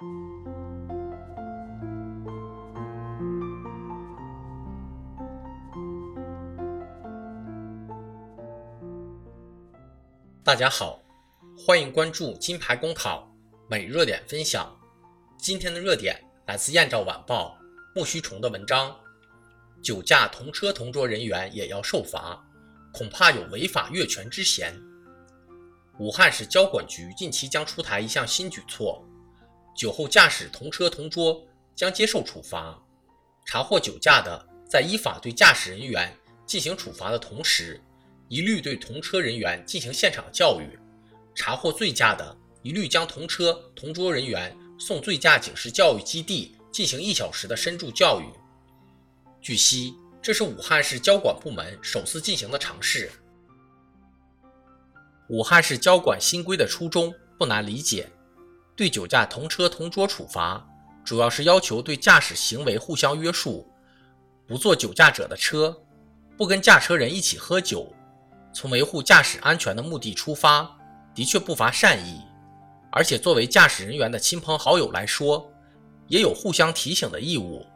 大家好，欢迎关注金牌公考每日热点分享。今天的热点来自《燕赵晚报》木须虫的文章：酒驾同车同桌人员也要受罚，恐怕有违法越权之嫌。武汉市交管局近期将出台一项新举措，酒后驾驶同车同桌将接受处罚。查获酒驾的，在依法对驾驶人员进行处罚的同时，一律对同车人员进行现场教育，查获醉驾的，一律将同车同桌人员送醉驾警示教育基地进行一小时的深度教育。据悉，这是武汉市交管部门首次进行的尝试。武汉市交管新规的初衷不难理解，对酒驾同车同桌处罚，主要是要求对驾驶行为互相约束，不坐酒驾者的车，不跟驾车人一起喝酒。从维护驾驶安全的目的出发，的确不乏善意，而且作为驾驶人员的亲朋好友来说，也有互相提醒的义务。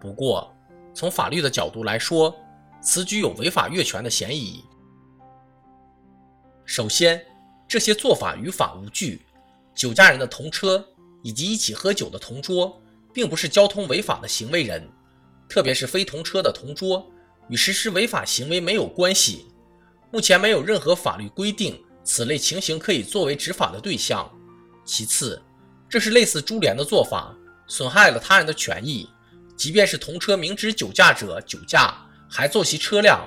不过，从法律的角度来说，此举有违法越权的嫌疑。首先，这些做法于法无据，酒驾人的同车以及一起喝酒的同桌，并不是交通违法的行为人，特别是非同车的同桌，与实施违法行为没有关系。目前没有任何法律规定此类情形可以作为执法的对象。其次，这是类似株连的做法，损害了他人的权益。即便是同车明知酒驾者酒驾还坐其车辆，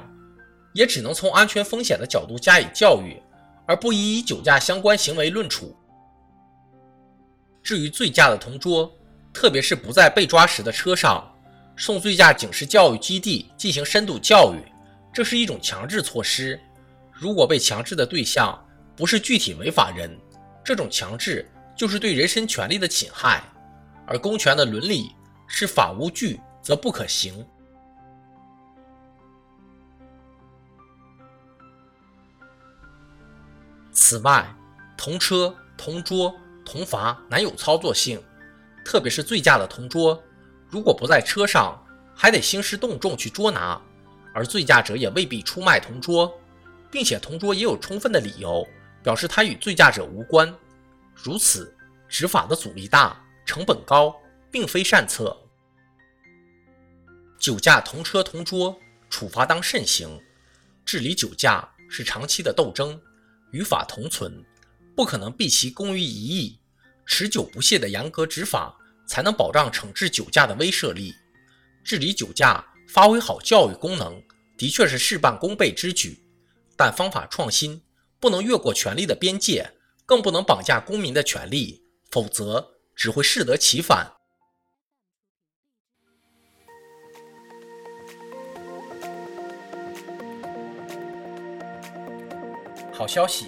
也只能从安全风险的角度加以教育，而不宜以酒驾相关行为论处。至于醉驾的同桌，特别是不在被抓时的车上，送醉驾警示教育基地进行深度教育，这是一种强制措施。如果被强制的对象不是具体违法人，这种强制就是对人身权利的侵害，而公权的伦理是法无据则不可行。此外，同车同桌同罚难有操作性，特别是醉驾的同桌，如果不在车上，还得兴师动众去捉拿，而醉驾者也未必出卖同桌。并且同桌也有充分的理由表示他与醉驾者无关，如此执法的阻力大、成本高，并非善策。酒驾同车同桌，处罚当慎行。治理酒驾是长期的斗争，与法同存，不可能毕其功于一役。持久不懈的严格执法，才能保障惩治酒驾的威慑力。治理酒驾，发挥好教育功能，的确是事半功倍之举。但方法创新不能越过权力的边界，更不能绑架公民的权利，否则只会适得其反。好消息，